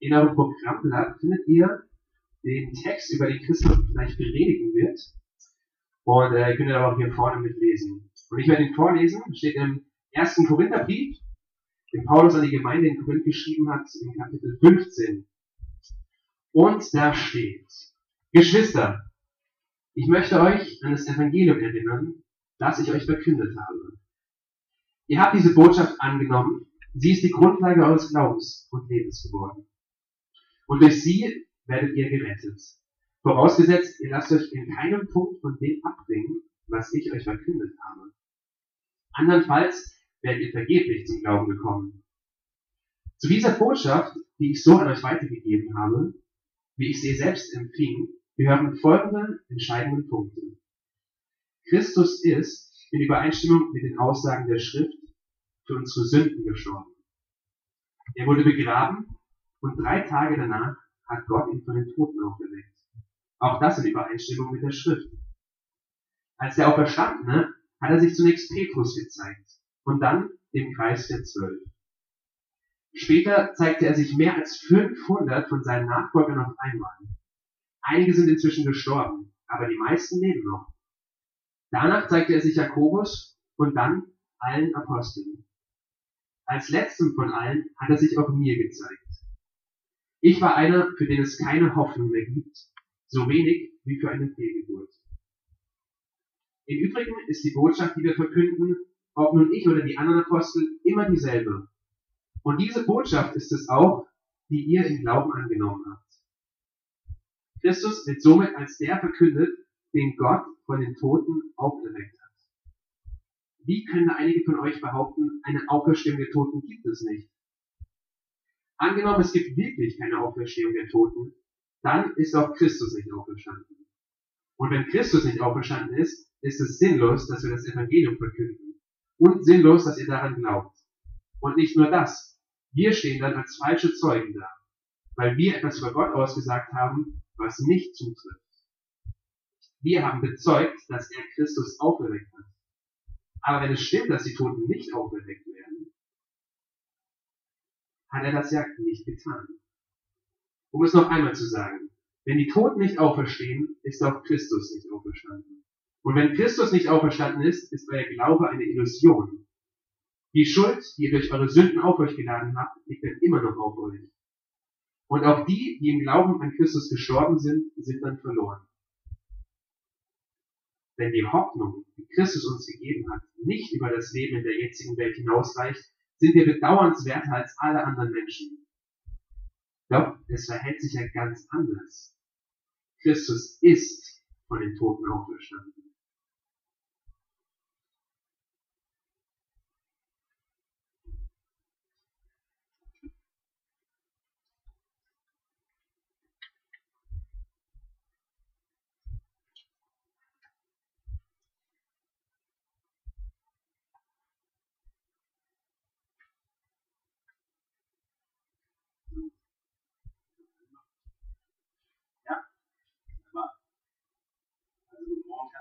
In eurem Programmblatt findet ihr den Text, über den Christoph gleich predigen wird. Und äh, könnt ihr aber auch hier vorne mitlesen. Und ich werde ihn vorlesen, steht im ersten Korintherbrief, den Paulus an die Gemeinde in Korinth geschrieben hat, im Kapitel 15. Und da steht, Geschwister, ich möchte euch an das Evangelium erinnern, das ich euch verkündet habe. Ihr habt diese Botschaft angenommen, sie ist die Grundlage eures Glaubens und Lebens geworden. Und durch sie werdet ihr gerettet. Vorausgesetzt, ihr lasst euch in keinem Punkt von dem abbringen, was ich euch verkündet habe. Andernfalls werdet ihr vergeblich zum Glauben gekommen. Zu dieser Botschaft, die ich so an euch weitergegeben habe, wie ich sie selbst empfing, gehören folgende entscheidenden Punkte. Christus ist, in Übereinstimmung mit den Aussagen der Schrift, für unsere Sünden gestorben. Er wurde begraben und drei Tage danach hat Gott ihn von den Toten aufgeweckt. Auch das in Übereinstimmung mit der Schrift. Als der Auferstandene hat er sich zunächst Petrus gezeigt und dann dem Kreis der Zwölf. Später zeigte er sich mehr als 500 von seinen Nachfolgern auf einmal. Einige sind inzwischen gestorben, aber die meisten leben noch. Danach zeigte er sich Jakobus und dann allen Aposteln. Als letztem von allen hat er sich auch mir gezeigt. Ich war einer, für den es keine Hoffnung mehr gibt, so wenig wie für eine Fehlgeburt. Im Übrigen ist die Botschaft, die wir verkünden, ob nun ich oder die anderen Apostel, immer dieselbe. Und diese Botschaft ist es auch, die ihr im Glauben angenommen habt. Christus wird somit als der verkündet, den Gott von den Toten auferweckt hat. Wie können einige von euch behaupten, eine Auferstehung der Toten gibt es nicht? Angenommen, es gibt wirklich keine Auferstehung der Toten, dann ist auch Christus nicht auferstanden. Und wenn Christus nicht auferstanden ist, ist es sinnlos, dass wir das Evangelium verkünden. Und sinnlos, dass ihr daran glaubt. Und nicht nur das. Wir stehen dann als falsche Zeugen da, weil wir etwas vor Gott ausgesagt haben, was nicht zutrifft. Wir haben bezeugt, dass er Christus auferweckt hat. Aber wenn es stimmt, dass die Toten nicht auferweckt werden, hat er das ja nicht getan. Um es noch einmal zu sagen, wenn die Toten nicht auferstehen, ist auch Christus nicht auferstanden. Und wenn Christus nicht auferstanden ist, ist euer Glaube eine Illusion. Die Schuld, die ihr durch eure Sünden auf euch geladen habt, liegt dann immer noch auf euch. Und auch die, die im Glauben an Christus gestorben sind, sind dann verloren. Wenn die Hoffnung, die Christus uns gegeben hat, nicht über das Leben in der jetzigen Welt hinausreicht, sind wir bedauernswerter als alle anderen Menschen. Doch es verhält sich ja ganz anders. Christus ist von den Toten auferstanden.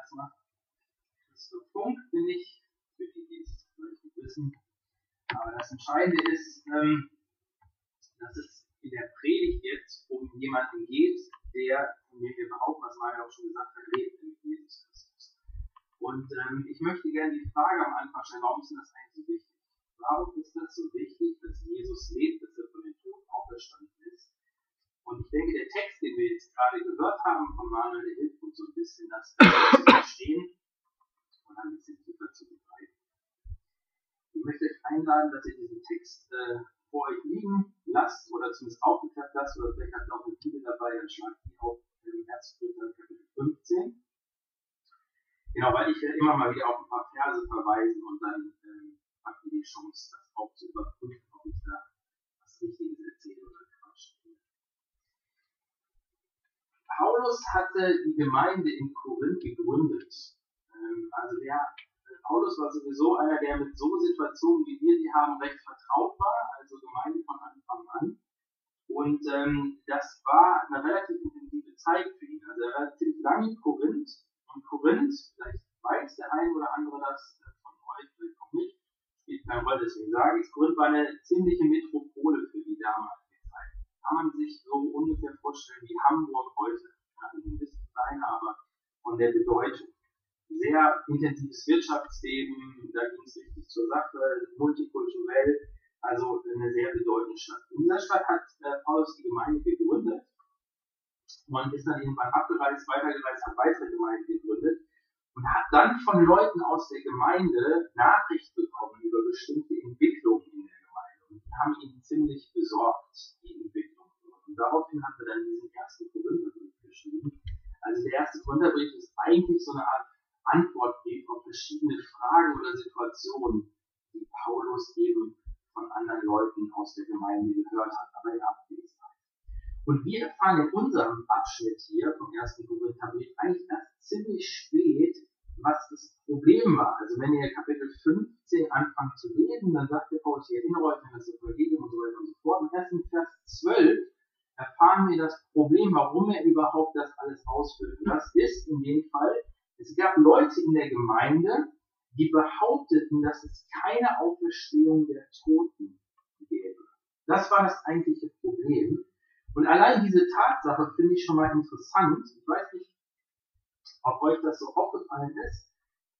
erstmal Christoph Funk bin ich, für die, die es vielleicht nicht wissen. Aber das Entscheidende ist, ähm, dass es in der Predigt jetzt um jemanden geht, der, von dem wir behaupten, was Mario auch schon gesagt hat, lebt, nämlich Jesus Christus. Und ähm, ich möchte gerne die Frage am Anfang stellen, warum ist denn das eigentlich so wichtig? Warum ist das so wichtig, dass Jesus lebt, dass er von den Toten auferstanden ist? Und ich denke, der Text, den wir jetzt gerade gehört haben von Manuel, der hilft uns so ein bisschen, das zu ein bisschen tiefer zu begreifen. Ich möchte euch einladen, dass ihr diesen Text äh, vor euch liegen lasst oder zumindest aufgeklappt lasst oder vielleicht habt ihr auch eine Bibel dabei, dann schlagt die auf im Herzsplitter Kapitel 15. Genau, weil ich ja immer mal wieder auf ein paar Verse verweisen und dann ähm, habt ihr die Chance, das auch zu überprüfen, ob ich da was Richtiges erzähle oder Paulus hatte die Gemeinde in Korinth gegründet. Ähm, also der, Paulus war sowieso einer, der mit so Situationen wie wir die haben recht vertraut war, also Gemeinde von Anfang an. Und ähm, das war eine relativ intensive Zeit für ihn. Also er war ziemlich lange in Korinth. Und Korinth, vielleicht weiß der eine oder andere das äh, von euch, vielleicht auch nicht, spielt keine Rolle, deswegen sage ich Korinth war eine ziemliche Metropole für die damalige Zeit. kann man sich so ungefähr vorstellen wie Hamburg heute. Ja, ein bisschen kleiner, aber von der Bedeutung. Sehr intensives Wirtschaftsleben, da ging es richtig zur Sache, multikulturell, also eine sehr bedeutende Stadt. In dieser Stadt hat äh, Paulus die Gemeinde gegründet und ist dann irgendwann abgereist, weitergereist, hat weitere Gemeinden gegründet und hat dann von Leuten aus der Gemeinde Nachricht bekommen über bestimmte Entwicklungen in der Gemeinde. Und die haben ihn ziemlich besorgt, die Entwicklung. Und daraufhin hat er dann diesen ersten Korintherbrief geschrieben. Also der erste Korintherbrief ist eigentlich so eine Art Antwortbrief auf verschiedene Fragen oder Situationen, die Paulus eben von anderen Leuten aus der Gemeinde gehört hat, aber in Abwesenheit. Und wir erfahren in unserem Abschnitt hier vom ersten Korintherbrief eigentlich erst ziemlich spät, was das Problem war. Also wenn ihr Kapitel 15 anfangt zu lesen, dann sagt der Paulus, ich erinnere euch an das Evangelium und so weiter und so fort. Und erst in Vers 12 erfahren wir das Problem, warum er überhaupt das alles ausführt. Und das ist in dem Fall, es gab Leute in der Gemeinde, die behaupteten, dass es keine Auferstehung der Toten gäbe. Das war das eigentliche Problem. Und allein diese Tatsache finde ich schon mal interessant. Ich weiß nicht, ob euch das so aufgefallen ist.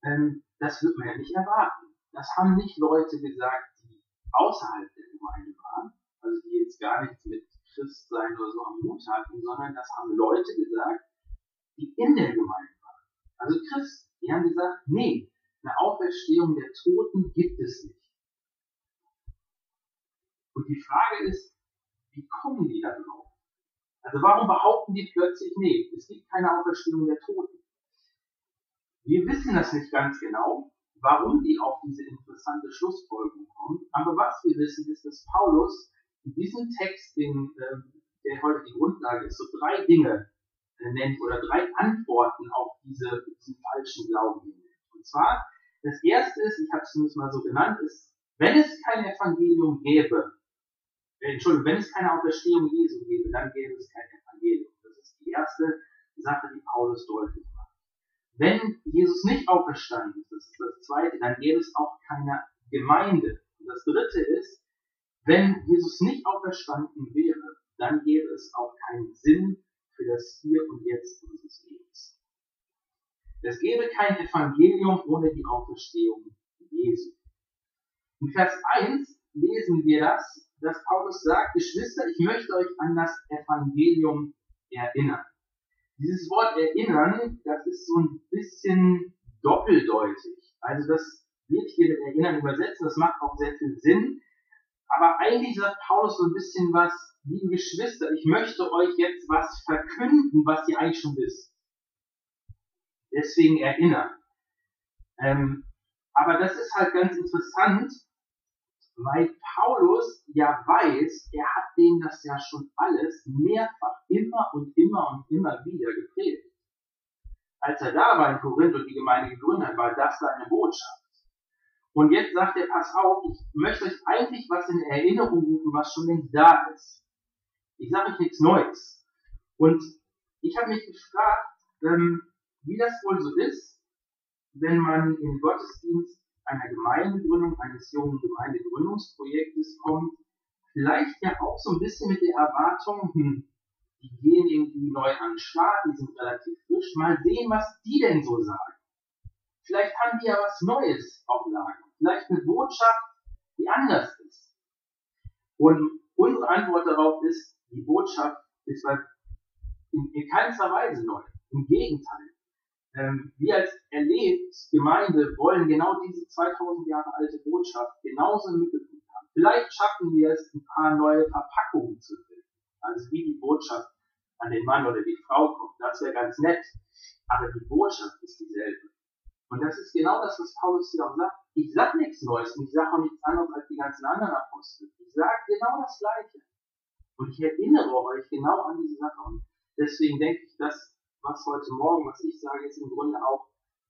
Ähm, das wird man ja nicht erwarten. Das haben nicht Leute gesagt, die außerhalb der Gemeinde waren, also die jetzt gar nichts mit Christsein oder so am Mut hatten, sondern das haben Leute gesagt, die in der Gemeinde. Also Christen, die haben gesagt, nee, eine Auferstehung der Toten gibt es nicht. Und die Frage ist, wie kommen die da drauf? Also warum behaupten die plötzlich, nee, es gibt keine Auferstehung der Toten? Wir wissen das nicht ganz genau, warum die auf diese interessante Schlussfolgerung kommen, aber was wir wissen ist, dass Paulus in diesem Text, den, äh, der heute die Grundlage ist, so drei Dinge nennt oder drei Antworten auf diese, diesen falschen Glauben nennt. Und zwar, das erste ist, ich habe es zumindest mal so genannt, ist, wenn es kein Evangelium gäbe, äh, Entschuldigung, wenn es keine Auferstehung Jesu gäbe, dann gäbe es kein Evangelium. Das ist die erste Sache, die Paulus deutlich macht. Wenn Jesus nicht auferstanden ist, das ist das zweite, dann gäbe es auch keine Gemeinde. Und das dritte ist, wenn Jesus nicht auferstanden wäre, dann gäbe es auch keinen Sinn für das Hier und Jetzt unseres Lebens. Es gäbe kein Evangelium ohne die Auferstehung Jesu. In Vers 1 lesen wir das, dass Paulus sagt, Geschwister, ich möchte euch an das Evangelium erinnern. Dieses Wort erinnern, das ist so ein bisschen doppeldeutig. Also das wird hier mit erinnern übersetzt, das macht auch sehr viel Sinn. Aber eigentlich sagt Paulus so ein bisschen was, liebe Geschwister, ich möchte euch jetzt was verkünden, was ihr eigentlich schon wisst. Deswegen erinnern. Ähm, aber das ist halt ganz interessant, weil Paulus ja weiß, er hat denen das ja schon alles mehrfach immer und immer und immer wieder gepredigt. Als er da war in Korinth und die Gemeinde gegründet hat, war das seine Botschaft. Und jetzt sagt er, pass auf, ich möchte euch eigentlich was in Erinnerung rufen, was schon längst da ist. Ich sage euch nichts Neues. Und ich habe mich gefragt, ähm, wie das wohl so ist, wenn man in Gottesdienst einer Gemeindegründung, eines jungen Gemeindegründungsprojektes kommt, vielleicht ja auch so ein bisschen mit der Erwartung, hm, die gehen irgendwie neu an Start, die sind relativ frisch, mal sehen, was die denn so sagen. Vielleicht haben die ja was Neues auf Lager, vielleicht eine Botschaft, die anders ist. Und unsere Antwort darauf ist, die Botschaft ist in, in keinster Weise neu. Im Gegenteil. Ähm, wir als erlebt Gemeinde wollen genau diese 2000 Jahre alte Botschaft genauso im Mittelpunkt haben. Vielleicht schaffen wir es, ein paar neue Verpackungen zu finden. Also wie die Botschaft an den Mann oder die Frau kommt. Das wäre ganz nett. Aber die Botschaft ist dieselbe. Und das ist genau das, was Paulus hier auch sagt. Ich sage nichts Neues und ich sage auch nichts anderes als die ganzen anderen Apostel. Ich sage genau das Gleiche. Und ich erinnere euch genau an diese Sache. Und deswegen denke ich, dass was heute Morgen, was ich sage, ist im Grunde auch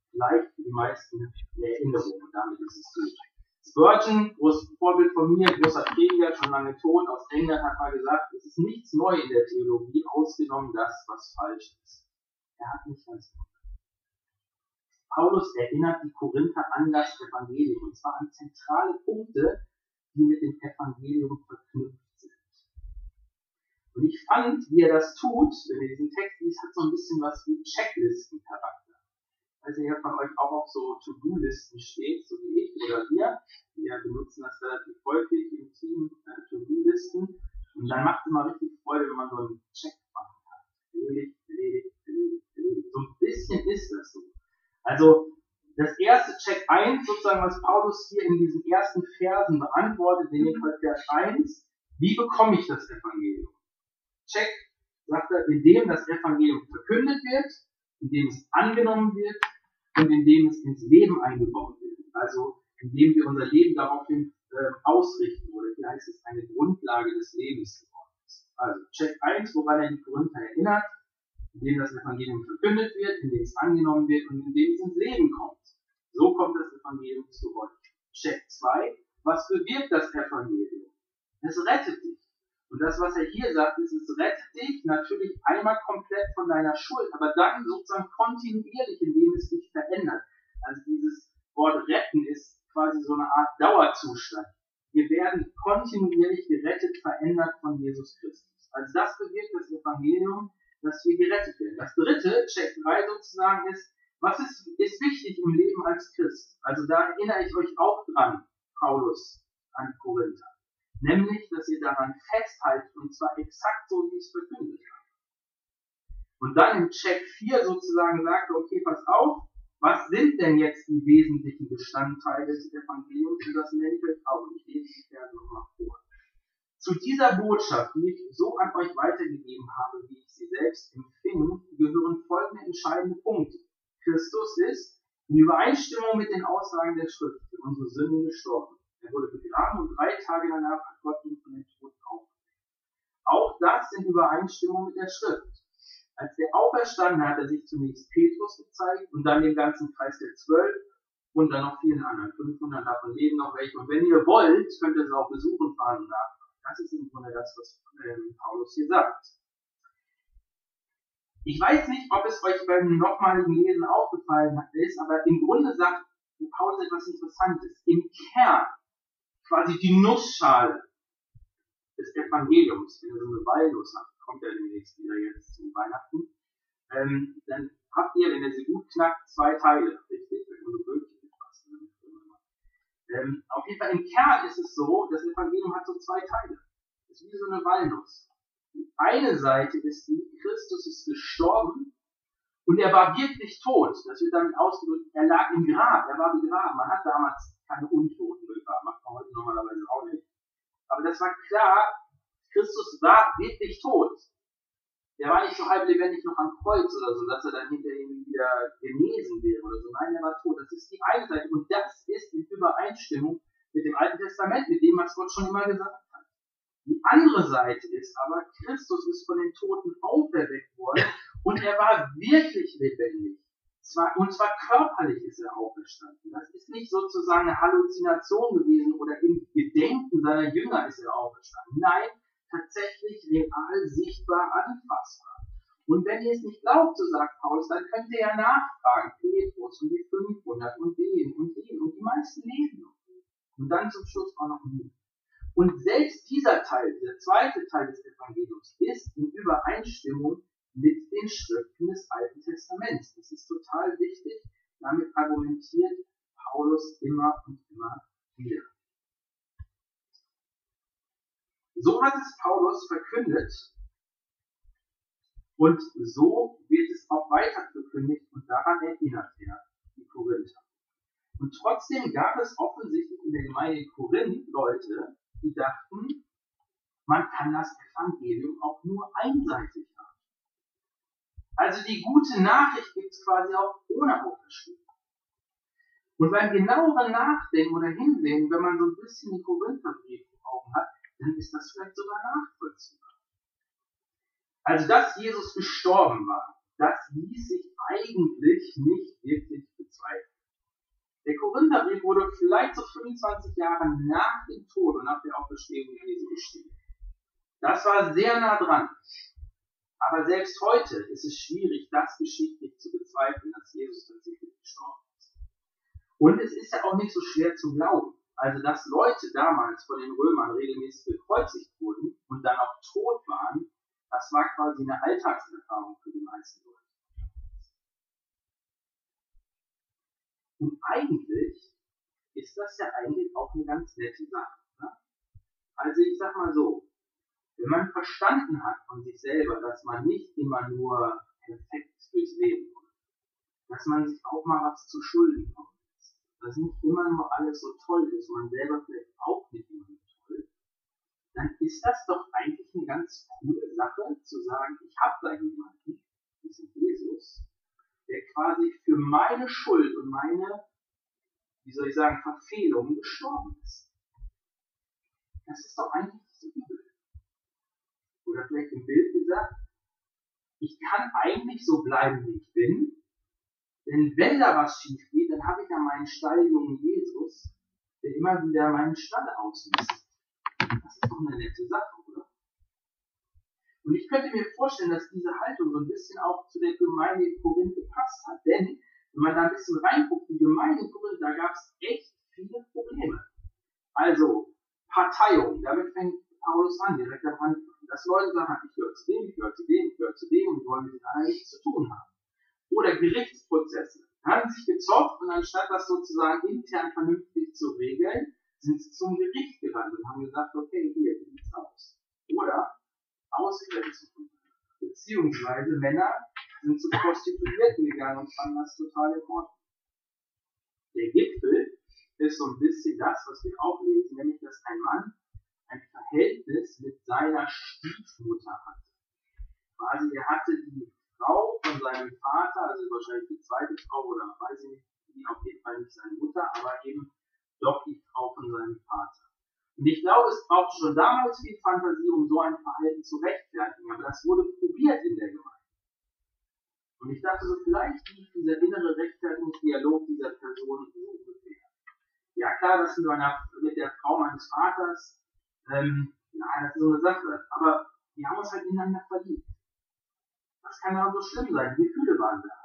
vielleicht für die meisten eine Erinnerung und damit ist es gut. Spurgeon, großes Vorbild von mir, großer Prediger, schon lange tot, aus England, hat mal gesagt, es ist nichts neu in der Theologie, ausgenommen das, was falsch ist. Er hat nicht ganz Paulus erinnert die Korinther an das Evangelium, und zwar an zentrale Punkte, die mit dem Evangelium verknüpft sind. Und ich fand, wie er das tut, wenn ihr diesen Text liest, hat so ein bisschen was wie Checklisten-Charakter. Also ihr von euch auch auf so To-Do-Listen steht, so wie ich oder wir. Wir benutzen das relativ häufig im Team, äh, To-Do-Listen. Und dann macht es immer richtig 1, sozusagen, was Paulus hier in diesen ersten Versen beantwortet, in dem Fall Vers 1, wie bekomme ich das Evangelium? Check, sagt er, indem das Evangelium verkündet wird, indem es angenommen wird und indem es ins Leben eingebaut wird. Also indem wir unser Leben daraufhin äh, ausrichten, oder hier heißt es eine Grundlage des Lebens geworden ist. Also Check 1, woran er die Korinther erinnert, indem das Evangelium verkündet wird, indem es angenommen wird und indem es ins Leben kommt. So kommt das Evangelium zu euch. Check 2, was bewirkt das Evangelium? Es rettet dich. Und das, was er hier sagt, ist, es rettet dich natürlich einmal komplett von deiner Schuld, aber dann sozusagen kontinuierlich, indem es dich verändert. Also dieses Wort retten ist quasi so eine Art Dauerzustand. Wir werden kontinuierlich gerettet, verändert von Jesus Christus. Also das bewirkt das Evangelium, dass wir gerettet werden. Das dritte, Check 3 sozusagen, ist, was ist, ist wichtig im Leben als Christ? Also da erinnere ich euch auch dran, Paulus an Korinther nämlich, dass ihr daran festhaltet, und zwar exakt so, wie es verkündet hat. Und dann im Check 4 sozusagen sagt, okay, pass auf, was sind denn jetzt die wesentlichen Bestandteile des Evangeliums? Und das nenne ich euch auch, und ich lese die Verse nochmal vor. Zu dieser Botschaft, die ich so an euch weitergegeben habe, wie ich sie selbst empfing, gehören folgende entscheidende Punkte. Christus ist in Übereinstimmung mit den Aussagen der Schrift für unsere Sünden gestorben. Er wurde begraben und drei Tage danach hat Gott ihn von den Toten aufgeweckt. Auch das in Übereinstimmung mit der Schrift. Als der auferstanden hat er sich zunächst Petrus gezeigt und dann dem ganzen Kreis der Zwölf und dann noch vielen anderen. 500 davon leben noch welche. Und wenn ihr wollt, könnt ihr sie auch besuchen fahren und nachfragen. Das ist im Grunde das, was ähm, Paulus hier sagt. Ich weiß nicht, ob es euch beim nochmaligen Lesen aufgefallen ist, aber im Grunde sagt Paulus etwas Interessantes. Im Kern quasi die Nussschale des Evangeliums, wenn ihr so eine Walnuss habt, kommt ja demnächst wieder jetzt zu Weihnachten, ähm, dann habt ihr, wenn ihr sie gut knackt, zwei Teile, richtig? Etwas. Ähm, auf jeden Fall im Kern ist es so, das Evangelium hat so zwei Teile. Das ist wie so eine Walnuss. Die eine Seite ist die, Christus ist gestorben und er war wirklich tot. Das wird damit ausgedrückt, er lag im Grab, er war begraben. Man hat damals keine Untoten begraben, macht man heute normalerweise auch nicht. Aber das war klar, Christus war wirklich tot. Der war nicht so halb lebendig noch am Kreuz oder so, dass er dann hinterher wieder genesen wäre oder so. Nein, er war tot. Das ist die eine Seite. Und das ist in Übereinstimmung mit dem Alten Testament, mit dem, was Gott schon immer gesagt hat. Die andere Seite ist aber, Christus ist von den Toten auferweckt worden und er war wirklich lebendig. Zwar, und zwar körperlich ist er auferstanden. Das ist nicht sozusagen eine Halluzination gewesen oder im Gedenken seiner Jünger ist er auferstanden. Nein, tatsächlich real, sichtbar, anfassbar. Und wenn ihr es nicht glaubt, so sagt Paulus, dann könnt ihr ja nachfragen. Petrus und die 500 und den und den und die meisten leben noch. Und dann zum Schluss auch noch nie. Und selbst dieser Teil, der zweite Teil des Evangeliums, ist in Übereinstimmung mit den Schriften des Alten Testaments. Das ist total wichtig. Damit argumentiert Paulus immer und immer wieder. So hat es Paulus verkündet und so wird es auch weiter verkündigt und daran erinnert er die Korinther. Und trotzdem gab es offensichtlich in der Gemeinde Korinth Leute, die dachten, man kann das Evangelium auch nur einseitig haben. Also die gute Nachricht gibt es quasi auch ohne Auferstehung. Und beim genaueren Nachdenken oder Hinsehen, wenn man so ein bisschen die Korintherbrief vor Augen hat, dann ist das vielleicht sogar nachvollziehbar. Also, dass Jesus gestorben war, das ließ sich eigentlich nicht wirklich bezweifeln. Der Korintherbrief wurde vielleicht so 25 Jahre nach dem Tod und nach der Auferstehung Jesu geschrieben. Das war sehr nah dran. Aber selbst heute ist es schwierig, das geschichtlich zu bezweifeln, dass Jesus tatsächlich gestorben ist. Und es ist ja auch nicht so schwer zu glauben. Also, dass Leute damals von den Römern regelmäßig gekreuzigt wurden und dann auch tot waren, Das war quasi eine Alltagserfahrung für die meisten Leute. Und eigentlich ist das ja eigentlich auch eine ganz nette Sache. Ne? Also ich sag mal so, wenn man verstanden hat von sich selber, dass man nicht immer nur perfekt durchs Leben kommt, dass man sich auch mal was zu Schulden kommt, dass nicht immer nur alles so toll ist, man selber vielleicht auch nicht immer so toll, dann ist das doch eigentlich eine ganz coole Sache, zu sagen, ich habe da jemanden, diesen Jesus, der quasi für meine Schuld und meine, wie soll ich sagen, Verfehlungen gestorben ist. Das ist doch eigentlich so übel. Oder vielleicht im Bild gesagt, ich kann eigentlich so bleiben, wie ich bin, denn wenn da was schief geht, dann habe ich ja meinen Stalljungen Jesus, der immer wieder meinen Stall ausmisst. Das ist doch eine nette Sache? Und ich könnte mir vorstellen, dass diese Haltung so ein bisschen auch zu der Gemeinde in Korinth gepasst hat. Denn, wenn man da ein bisschen reinguckt, die Gemeinde in Korinth, da gab es echt viele Probleme. Also, Parteiung, damit fängt Paulus an, direkt am Anfang. Dass Leute sagen, ich gehöre zu dem, ich gehöre zu dem, ich gehöre zu dem und wollen mit denen nichts zu tun haben oder Gerichtsprozesse. Haben sich gezopft und anstatt das sozusagen intern vernünftig zu regeln, sind sie zum Gericht gerannt und haben gesagt, okay, hier, wie sieht's aus? Oder Ausgrenzung. Beziehungsweise Männer sind zu Prostituierten gegangen und fanden das total in Ordnung. Der Gipfel ist so ein bisschen das, was wir auch lesen, nämlich, dass ein Mann ein Verhältnis mit seiner Stiefmutter hat. Quasi, er hatte die Frau von seinem Vater, also wahrscheinlich die zweite Frau oder weiß ich nicht, die auf jeden Fall nicht seine Mutter, aber eben doch die Frau von seinem Vater. Und ich glaube, es brauchte schon damals viel Fantasie, um so ein Verhalten zu rechtfertigen, aber das wurde probiert in der Gemeinde. Und ich dachte so, vielleicht liegt dieser innere Rechtfertigungsdialog dieser Person so ungefähr. Ja klar, das mit, meiner, mit der Frau meines Vaters, ähm, ja, das ist so eine Sache, aber wir haben uns halt ineinander verliebt. Das kann ja so schlimm sein. Die Gefühle waren da.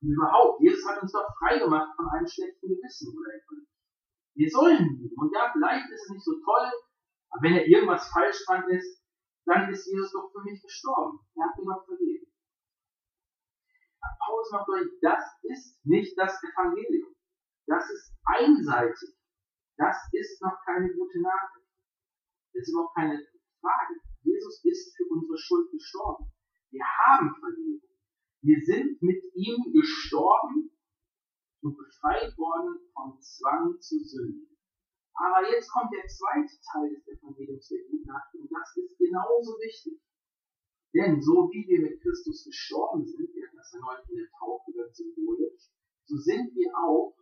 Und überhaupt, Jesus hat uns doch frei gemacht von einem schlechten Gewissen oder. Wir sollen lieben. Und ja, vielleicht ist es nicht so toll, aber wenn er irgendwas falsch dran ist, dann ist Jesus doch für mich gestorben. Er hat mir doch vergeben. Paulus macht euch, das ist nicht das Evangelium. Das ist einseitig. Das ist noch keine gute Nachricht. Das ist überhaupt keine Frage. Jesus ist für unsere Schuld gestorben. Wir haben Vergebung. Wir sind mit ihm gestorben und befreit worden vom Zwang zu sünden. Aber jetzt kommt der zweite Teil des Evangeliums der Guten und das ist genauso wichtig. Denn so wie wir mit Christus gestorben sind, wir hatten das neulich in der Taufe ganz symbolisch, so sind wir auch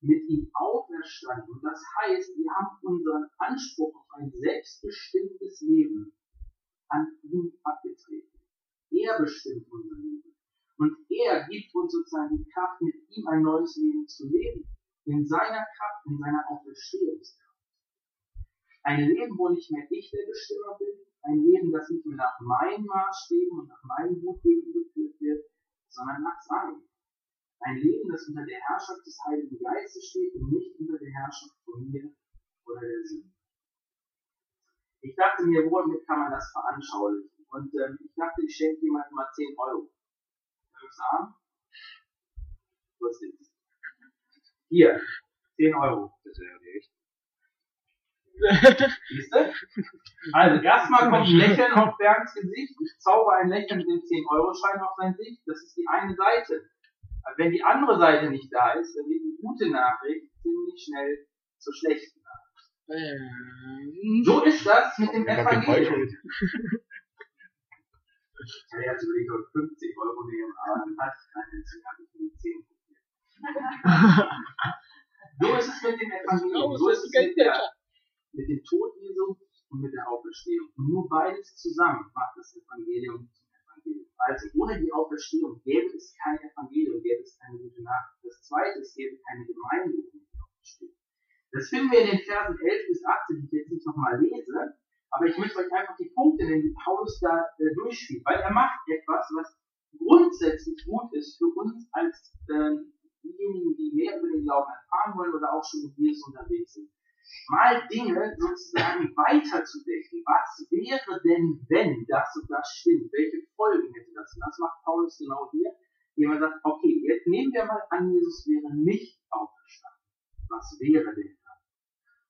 mit ihm auferstanden. Und das heißt, wir haben unseren Anspruch auf ein selbstbestimmtes Leben an ihm abgetreten. Er bestimmt unser Leben. Und er gibt uns sozusagen die Kraft, mit ihm ein neues Leben zu leben. In seiner Kraft, in seiner Auferstehungskraft. Ein Leben, wo nicht mehr ich der Bestimmer bin. Ein Leben, das nicht mehr nach meinen Maßstäben und nach meinem Gutdünken geführt wird, sondern nach seinem. Ein Leben, das unter der Herrschaft des Heiligen Geistes steht und nicht unter der Herrschaft von mir oder der Sünde. Ich dachte mir, womit kann man das veranschaulichen? Und ähm, ich dachte, ich schenke jemandem mal 10 Euro. Haben? Wo ist das? Hier, 10 Euro. Das ist ja echt. Siehst du? Also erstmal kommt ein Lächeln auf Bernds Gesicht. Ich zauber ein Lächeln mit dem 10-Euro-Schein auf sein Gesicht. Das ist die eine Seite. Aber wenn die andere Seite nicht da ist, dann wird die gute Nachricht ziemlich schnell zur schlechten Nachricht. Ähm. So ist das mit dem Evangelium. Ich hatte jetzt überlegt, ob 50 Euro nehmen, aber dann hatte ich keine, deswegen habe ich mir 10 probiert. so ist es mit dem Evangelium, so ist es mit, der, mit dem Tod Jesu und mit der Auferstehung. Und nur beides zusammen macht das Evangelium zum Evangelium. Also ohne die Auferstehung gäbe es kein Evangelium, gäbe es keine gute Nachricht. Das zweite, es gäbe keine Gemeinde ohne die Auferstehung. Das finden wir in den Versen 11 bis 18, die ich jetzt nicht nochmal lese. Aber ich möchte euch einfach die Punkte nennen, die Paulus da äh, durchspielt, weil er macht etwas, was grundsätzlich gut ist für uns als äh, diejenigen, die mehr über den Glauben erfahren wollen oder auch schon mit Jesus unterwegs sind. mal Dinge sozusagen weiterzudenken. Was wäre denn, wenn das und das stimmt? Welche Folgen hätte das? Und das macht Paulus genau hier, indem er sagt, okay, jetzt nehmen wir mal an, Jesus wäre nicht auferstanden. Was wäre denn?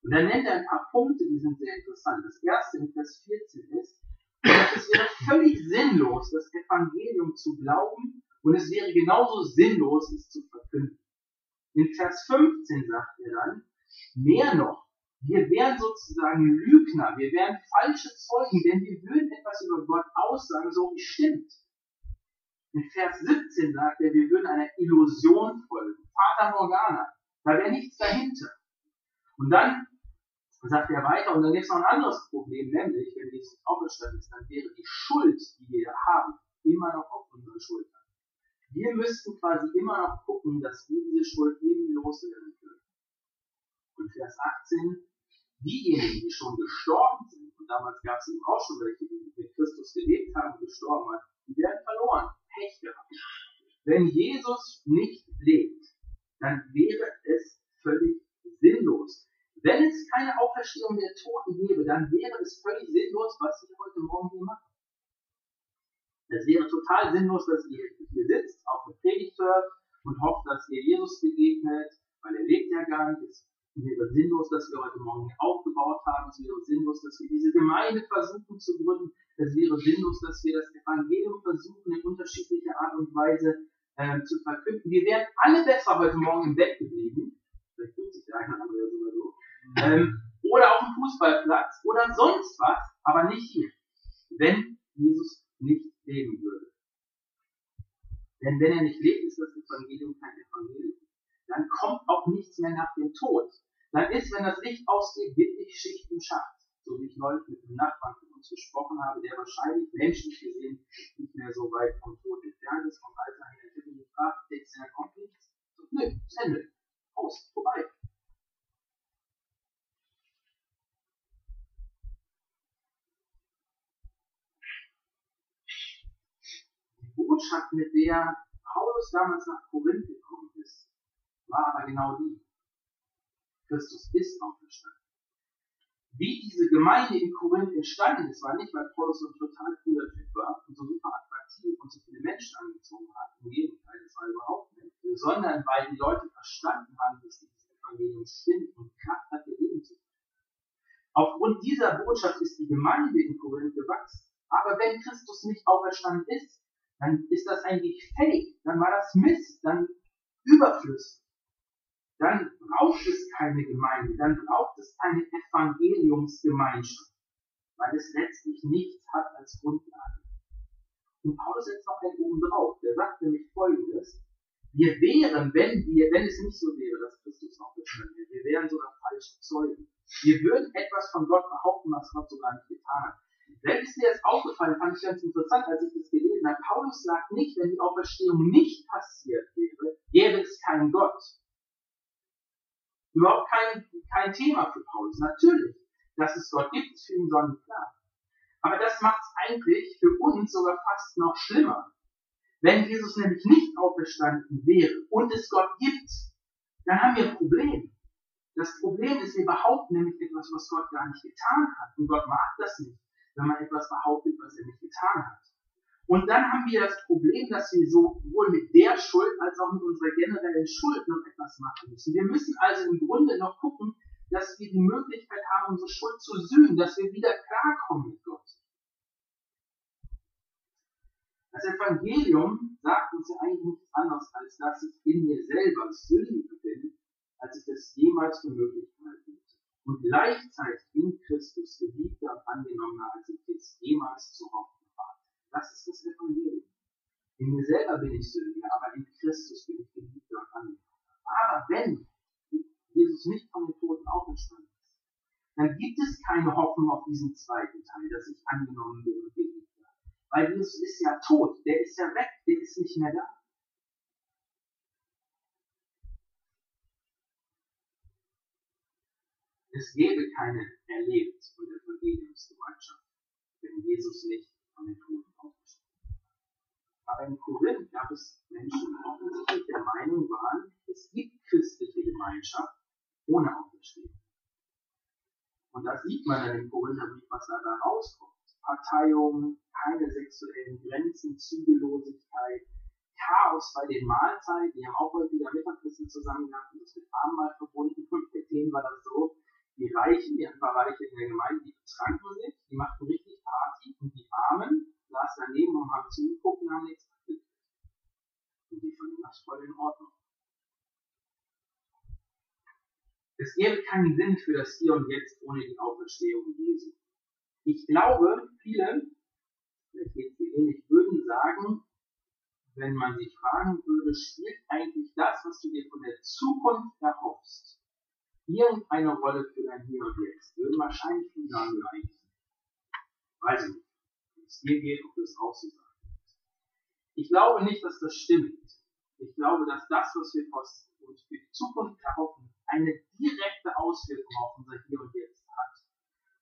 Und dann nennt er ein paar Punkte, die sind sehr interessant. Das erste in Vers 14 ist, es wäre völlig sinnlos, das Evangelium zu glauben und es wäre genauso sinnlos, es zu verkünden. In Vers 15 sagt er dann, mehr noch, wir wären sozusagen Lügner, wir wären falsche Zeugen, denn wir würden etwas über Gott aussagen, so wie stimmt. In Vers 17 sagt er, wir würden einer Illusion folgen, Vater Morgana, da wäre nichts dahinter. Und dann sagt er weiter, und dann gibt es noch ein anderes Problem, nämlich, wenn Jesus auferstanden ist, dann wäre die Schuld, die wir haben, immer noch auf unsere Schultern. Wir müssten quasi immer noch gucken, dass wir diese Schuld irgendwie loswerden können. Und Vers 18, diejenigen, die schon gestorben sind, und damals gab es eben auch schon welche, die mit Christus gelebt haben gestorben sind, die werden verloren, Pech gehabt. Wenn Jesus nicht lebt, dann wäre es völlig sinnlos. Wenn es keine Auferstehung der Toten gäbe, dann wäre es völlig sinnlos, was wir heute Morgen hier machen. Es wäre total sinnlos, dass ihr hier sitzt, auf der Predigt hört und hofft, dass ihr Jesus begegnet, weil er lebt ja gar nicht. Es wäre sinnlos, dass wir heute Morgen hier aufgebaut haben. Es wäre sinnlos, dass wir diese Gemeinde versuchen zu gründen. Es wäre sinnlos, dass wir das Evangelium versuchen, in unterschiedlicher Art und Weise äh, zu verkünden. Wir wären alle besser heute Morgen im Bett geblieben. Vielleicht fühlt sich der eine oder andere sogar so. Ähm, oder auf dem Fußballplatz oder sonst was, aber nicht hier. Wenn Jesus nicht leben würde. Denn wenn er nicht lebt, ist das Evangelium kein Evangelium. Dann kommt auch nichts mehr nach dem Tod. Dann ist, wenn das Licht ausgeht, wirklich Schicht im Schacht. So wie ich neulich mit einem Nachbarn von uns gesprochen habe, der wahrscheinlich menschlich gesehen nicht mehr so weit vom Tod entfernt ist, vom Alter her. Ich habe ihn gefragt, denkst du, da kommt nichts? Nö, das Ende. Aus, vorbei. Botschaft, mit der Paulus damals nach Korinth gekommen ist, war aber genau die. Christus ist auferstanden. Wie diese Gemeinde in Korinth entstanden ist, war nicht, weil Paulus so ein total cooler Typ war und so super attraktiv und so viele Menschen angezogen hat. Im Gegenteil, das war überhaupt nicht. Sondern weil die Leute verstanden haben, dass dieses Evangelium stimmt und Kraft hat, ihr Leben zu Aufgrund dieser Botschaft ist die Gemeinde in Korinth gewachsen. Aber wenn Christus nicht auferstanden ist, dann ist das eigentlich fake, dann war das Mist, dann überflüssig. Dann braucht es keine Gemeinde, dann braucht es eine Evangeliumsgemeinschaft, weil es letztlich nichts hat als Grundlage. Und Paulus setzt noch einen oben drauf. Der sagt nämlich folgendes. Wir wären, wenn wir, wenn es nicht so wäre, dass Christus noch beschwört wäre, wir wären sogar falsche Zeugen. Wir würden etwas von Gott behaupten, was Gott sogar nicht getan hat. Es dir jetzt aufgefallen, fand ich ganz interessant, als ich das gelesen habe. Paulus sagt nicht, wenn die Auferstehung nicht passiert wäre, gäbe es keinen Gott. Überhaupt kein, kein Thema für Paulus. Natürlich, dass es Gott gibt, ist für ihn sonnenklar. Aber das macht es eigentlich für uns sogar fast noch schlimmer. Wenn Jesus nämlich nicht auferstanden wäre und es Gott gibt, dann haben wir ein Problem. Das Problem ist, wir behaupten nämlich etwas, was Gott gar nicht getan hat. Und Gott mag das nicht wenn man etwas behauptet, was er nicht getan hat. Und dann haben wir das Problem, dass wir sowohl mit der Schuld als auch mit unserer generellen Schuld noch etwas machen müssen. Wir müssen also im Grunde noch gucken, dass wir die Möglichkeit haben, unsere Schuld zu sühnen, dass wir wieder klarkommen mit Gott. Das Evangelium sagt uns ja eigentlich nichts anderes, als dass ich in mir selber sündiger bin, als ich das jemals für möglich halte und gleichzeitig in Christus geliebter und angenommener, als ich jetzt jemals zu hoffen war. Das ist das Evangelium. In mir selber bin ich Sündiger, aber in Christus bin ich geliebter und angenommener. Aber wenn Jesus nicht von den Toten auferstanden ist, dann gibt es keine Hoffnung auf diesen zweiten Teil, dass ich angenommen bin und geliebt werde. Weil Jesus ist ja tot, der ist ja weg, der ist nicht mehr da. Es gäbe keine Erlebens- und Evangeliumsgemeinschaft, wenn Jesus nicht von den Toten auferstanden wäre. Aber in Korinth gab es Menschen, die offensichtlich der Meinung waren, es gibt christliche Gemeinschaft ohne Auferstehung. Und da sieht man dann im Korintherbrief, was da, rauskommt. Parteiung, keine sexuellen Grenzen, Zügellosigkeit, Chaos bei den Mahlzeiten. Die haben auch häufiger Mittagessen zusammen gehabt und das mit Abendmahl verbunden. Und mit denen war das so, die Reichen, die ein paar Reiche in der Gemeinde, die betranken sich, die machten richtig Party und die Armen saßen daneben und haben zugeguckt und haben nichts gekriegt. Und die fanden das voll in Ordnung. Es gäbe keinen Sinn für das Hier und Jetzt ohne die Auferstehung Jesu. Ich glaube, viele, vielleicht geht es ähnlich, würden sagen, wenn man sich fragen würde, spielt eigentlich das, was du dir von der Zukunft erhoffst, irgendeine Rolle für dein Hier und Jetzt? Würden wahrscheinlich viele sagen, nein. Weiß ich nicht. Wenn es dir geht, ob du es auch so sagen Ich glaube nicht, dass das stimmt. Ich glaube, dass das, was wir uns für die Zukunft erhoffen, eine direkte Auswirkung auf unser Hier und Jetzt hat.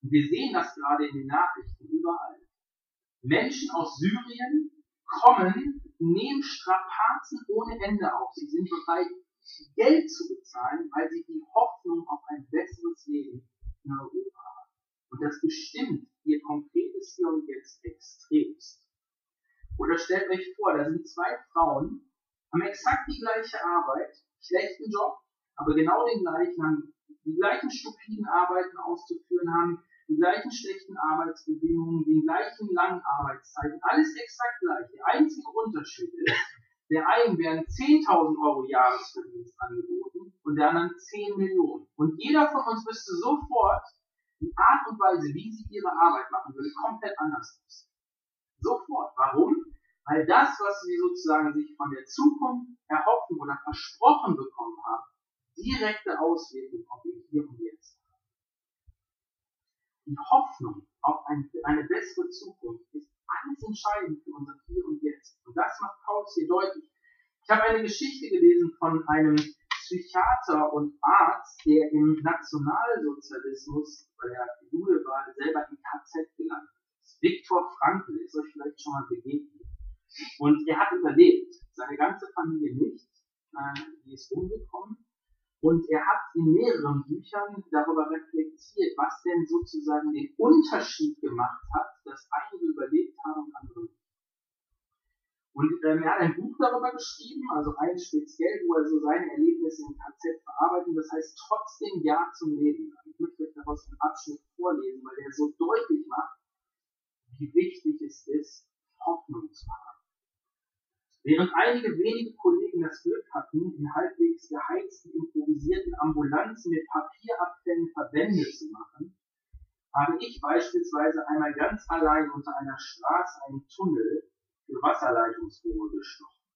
Und wir sehen das gerade in den Nachrichten überall. Menschen aus Syrien kommen, nehmen Strapazen ohne Ende auf. Sie sind bereit, Geld zu bezahlen, weil sie die Hoffnung auf ein besseres Leben in Europa haben. Und das bestimmt ihr konkretes Hier und Jetzt extremst. Oder stellt euch vor, da sind zwei Frauen, haben exakt die gleiche Arbeit, schlechten Job, aber genau den gleichen, haben die gleichen stupiden Arbeiten auszuführen, haben die gleichen schlechten Arbeitsbedingungen, die gleichen langen Arbeitszeiten, alles exakt gleich. Der einzige Unterschied ist, der einen werden 10.000 Euro Jahresverdienst angeboten und der anderen 10 Millionen. Und jeder von uns wüsste sofort, die Art und Weise, wie sie ihre Arbeit machen würde, komplett anders ist. Sofort. Warum? Weil das, was sie sozusagen sich von der Zukunft erhoffen oder versprochen bekommen haben, direkte Auswirkungen auf ihr Hier und Jetzt haben. Die Hoffnung auf ein, eine bessere Zukunft ist alles entscheidend für unser Hier und Jetzt. Und das macht Paulus hier deutlich. Ich habe eine Geschichte gelesen von einem Psychiater und Arzt, der im Nationalsozialismus, weil er Jude war, selber im KZ gelandet ist. Viktor Frankl ist euch vielleicht schon mal begegnet. Und er hat überlebt. Seine ganze Familie nicht. Äh, die ist umgekommen. Und er hat in mehreren Büchern darüber reflektiert, was denn sozusagen den Unterschied gemacht hat, dass einige überlebt haben und andere nicht. Und ähm, er hat ein Buch darüber geschrieben, also eins speziell, wo er so seine Erlebnisse im KZ verarbeitet, das heißt trotzdem Ja zum Leben. Ich möchte euch daraus einen Abschnitt vorlesen, weil er so deutlich macht, wie wichtig es ist, Hoffnung zu haben. Während einige wenige Kollegen das Glück hatten, in halbwegs geheizten, improvisierten Ambulanzen mit Papierabfällen Verbände zu machen, habe ich beispielsweise einmal ganz allein unter einer Straße einen Tunnel für Wasserleitungsrohre gestochen.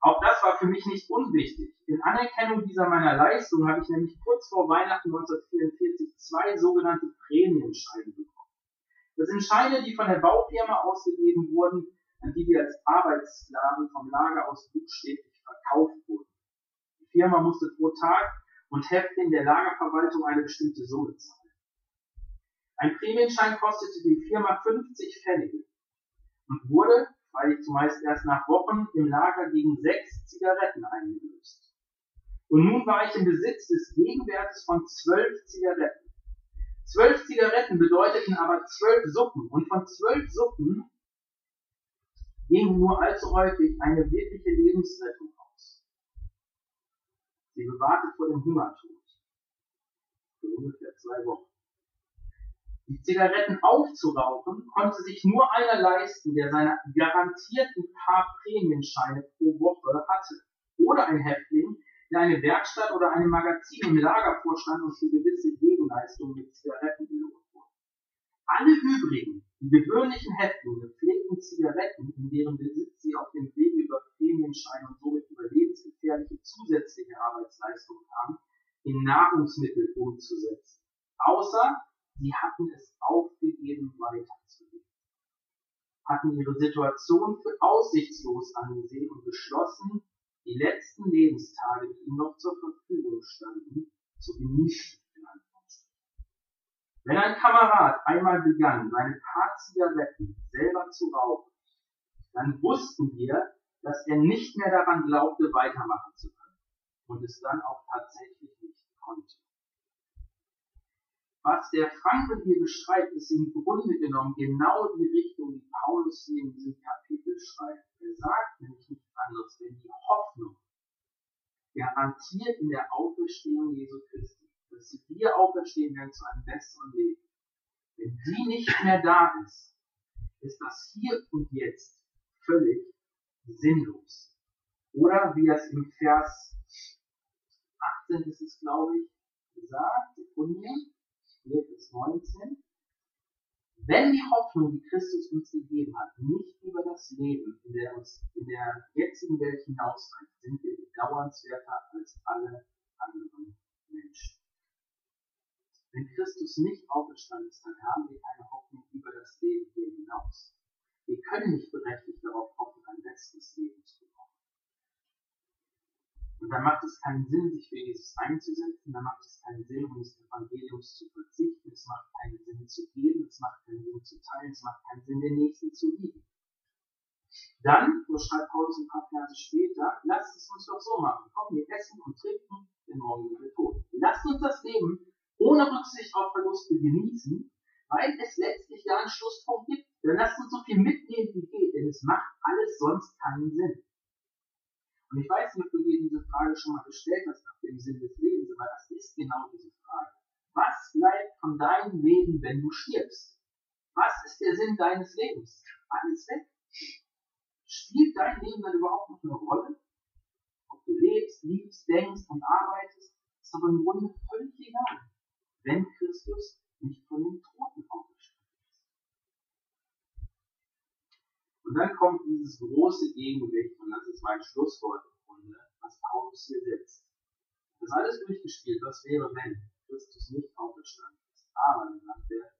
Auch das war für mich nicht unwichtig. In Anerkennung dieser meiner Leistung habe ich nämlich kurz vor Weihnachten 1944 zwei sogenannte Prämienscheine bekommen. Das sind Scheine, die von der Baufirma ausgegeben wurden, an die wir als Arbeitssklaven vom Lager aus buchstäblich verkauft wurden. Die Firma musste pro Tag und Häftling der Lagerverwaltung eine bestimmte Summe zahlen. Ein Prämienschein kostete die Firma 50 Pfennige und wurde, weil ich zumeist erst nach Wochen im Lager gegen sechs Zigaretten eingelöst. Und nun war ich im Besitz des Gegenwertes von zwölf Zigaretten. Zwölf Zigaretten bedeuteten aber zwölf Suppen und von zwölf Suppen ging nur allzu häufig eine wirkliche Lebensrettung aus. Sie bewahrte vor dem Hungertod. Für ungefähr zwei Wochen. Die Zigaretten aufzurauchen konnte sich nur einer leisten, der seine garantierten paar Prämienscheine pro Woche hatte. Oder ein Häftling, der eine Werkstatt oder ein Magazin im Lager vorstand und für gewisse Gegenleistungen mit Zigaretten belohnt wurde. Alle übrigen, die gewöhnlichen Häftlinge pflegten Zigaretten, in deren Besitz sie auf dem Wege über Prämienscheine und somit über lebensgefährliche zusätzliche Arbeitsleistungen kamen, in Nahrungsmittel umzusetzen. Außer sie hatten es aufgegeben, weiterzuleben, hatten ihre Situation für aussichtslos angesehen und beschlossen, die letzten Lebenstage, die ihnen noch zur Verfügung standen, zu genießen. Wenn ein Kamerad einmal begann, seine paar Zigaretten selber zu rauchen, dann wussten wir, dass er nicht mehr daran glaubte, weitermachen zu können und es dann auch tatsächlich nicht konnte. was der Frankel hier beschreibt, ist im Grunde genommen genau die Richtung, die Paulus hier in diesem Kapitel schreibt. Er sagt nämlich nichts anderes, wenn die Hoffnung garantiert in der Auferstehung Jesu Christi, dass wir auferstehen werden zu einem besseren Leben. Wenn die nicht mehr da ist, ist das hier und jetzt völlig sinnlos. Oder wie es im Vers 18 ist es, glaube ich, gesagt, Sekunde, bis 19. Wenn die Hoffnung, die Christus uns gegeben hat, nicht über das Leben in der, in der jetzigen Welt hinausreicht, sind wir bedauernswerter als alle anderen Menschen. Wenn Christus nicht auferstanden ist, dann haben wir keine Hoffnung über das Leben hier hinaus. Wir können nicht berechtigt darauf hoffen, ein besseres Leben zu bekommen. Und dann macht es keinen Sinn, sich für Jesus einzusetzen, dann macht es keinen Sinn, um des Evangeliums zu verzichten, es macht keinen Sinn zu geben, es macht keinen Sinn zu teilen, es macht keinen Sinn, den Nächsten zu lieben. Dann, so schreibt Paulus ein paar Verse später, lasst es uns doch so machen. Komm, wir essen und trinken, denn morgen sind wir tot. Lasst uns das Leben ohne Rücksicht auf Verluste genießen, weil es letztlich da einen Schlusspunkt gibt. Dann lasst uns so viel mitnehmen, wie geht, denn es macht alles sonst keinen Sinn. Und ich weiß nicht, ob du dir diese Frage schon mal gestellt hast nach dem Sinn des Lebens, aber das ist genau diese Frage. Was bleibt von deinem Leben, wenn du stirbst? Was ist der Sinn deines Lebens? Alles weg. Spielt dein Leben dann überhaupt noch eine Rolle? Ob du lebst, liebst, denkst und arbeitest, ist aber im Grunde völlig egal wenn Christus nicht von den Toten auferstanden ist. Und dann kommt dieses große Gegengewicht, und das ist mein Schlusswort im Grunde, was Paulus hier setzt. Das alles durchgespielt, was wäre, wenn Christus nicht auferstanden ist. Aber dann sagt er,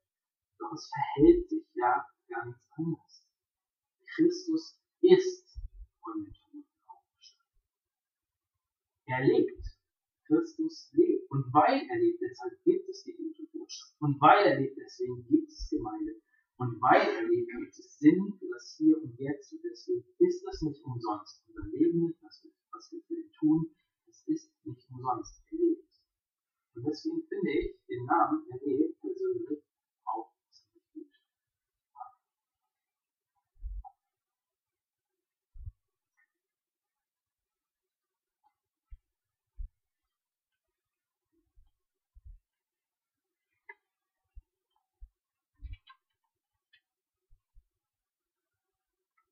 doch es verhält sich ja ganz anders. Christus ist von den Toten auferstanden. Er lebt. Christus lebt. Und weil er lebt, deshalb gibt es die gute Botschaft. Und weil er lebt, deswegen gibt es Gemeinde. Und weil er lebt, gibt es Sinn für das Hier und Jetzt. Und deswegen ist das nicht umsonst. Unser Leben nicht, was wir, was wir für ihn tun, es ist nicht umsonst. Er lebt. Und deswegen finde ich den Namen